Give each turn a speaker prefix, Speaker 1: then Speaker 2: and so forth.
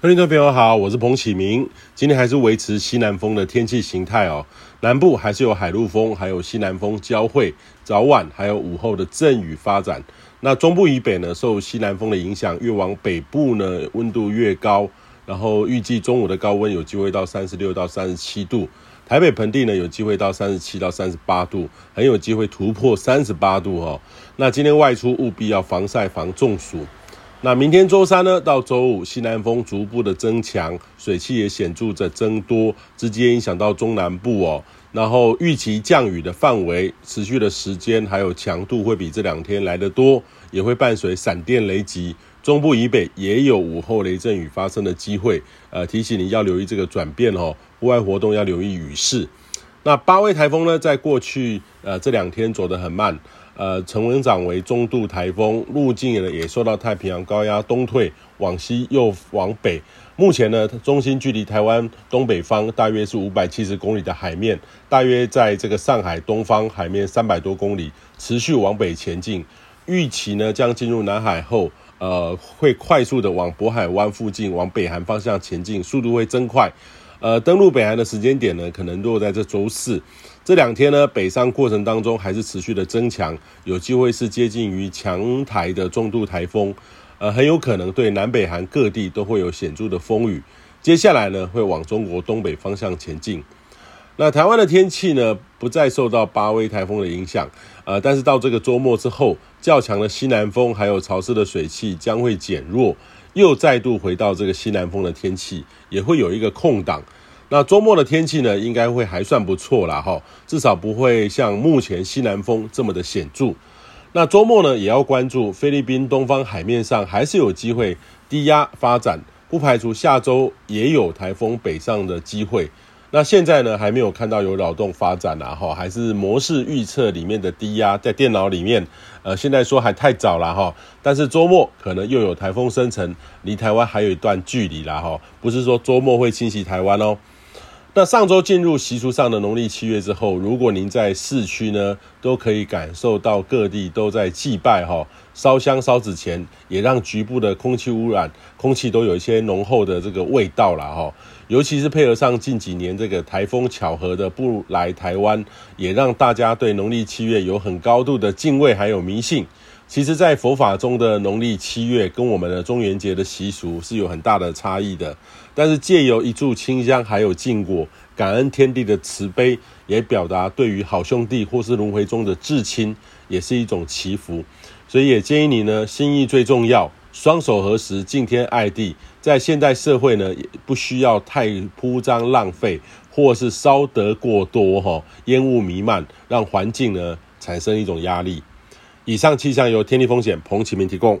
Speaker 1: 各位听众朋友好，我是彭启明。今天还是维持西南风的天气形态哦，南部还是有海陆风，还有西南风交汇，早晚还有午后的阵雨发展。那中部以北呢，受西南风的影响，越往北部呢，温度越高。然后预计中午的高温有机会到三十六到三十七度，台北盆地呢有机会到三十七到三十八度，很有机会突破三十八度哦。那今天外出务必要防晒防中暑。那明天周三呢，到周五，西南风逐步的增强，水汽也显著的增多，直接影响到中南部哦。然后预期降雨的范围、持续的时间还有强度会比这两天来得多，也会伴随闪电雷击。中部以北也有午后雷阵雨发生的机会，呃，提醒你要留意这个转变哦，户外活动要留意雨势。那八位台风呢，在过去呃这两天走得很慢。呃，成文长为中度台风，路径呢也受到太平洋高压东退，往西又往北。目前呢，中心距离台湾东北方大约是五百七十公里的海面，大约在这个上海东方海面三百多公里，持续往北前进。预期呢将进入南海后，呃，会快速的往渤海湾附近往北韩方向前进，速度会增快。呃，登陆北韩的时间点呢，可能落在这周四。这两天呢，北上过程当中还是持续的增强，有机会是接近于强台的中度台风，呃，很有可能对南北韩各地都会有显著的风雨。接下来呢，会往中国东北方向前进。那台湾的天气呢，不再受到八威台风的影响，呃，但是到这个周末之后，较强的西南风还有潮湿的水汽将会减弱。又再度回到这个西南风的天气，也会有一个空档。那周末的天气呢，应该会还算不错啦哈，至少不会像目前西南风这么的显著。那周末呢，也要关注菲律宾东方海面上还是有机会低压发展，不排除下周也有台风北上的机会。那现在呢，还没有看到有扰动发展啦，哈，还是模式预测里面的低压在电脑里面，呃，现在说还太早了哈，但是周末可能又有台风生成，离台湾还有一段距离啦哈，不是说周末会侵袭台湾哦。那上周进入习俗上的农历七月之后，如果您在市区呢，都可以感受到各地都在祭拜哈，烧香烧纸钱，也让局部的空气污染，空气都有一些浓厚的这个味道了哈。尤其是配合上近几年这个台风巧合的不来台湾，也让大家对农历七月有很高度的敬畏还有迷信。其实，在佛法中的农历七月跟我们的中元节的习俗是有很大的差异的。但是，借由一炷清香，还有禁果，感恩天地的慈悲，也表达对于好兄弟或是轮回中的至亲，也是一种祈福。所以，也建议你呢，心意最重要，双手合十，敬天爱地。在现代社会呢，也不需要太铺张浪费，或是烧得过多哈，烟雾弥漫，让环境呢产生一种压力。以上气象由天地风险彭启明提供。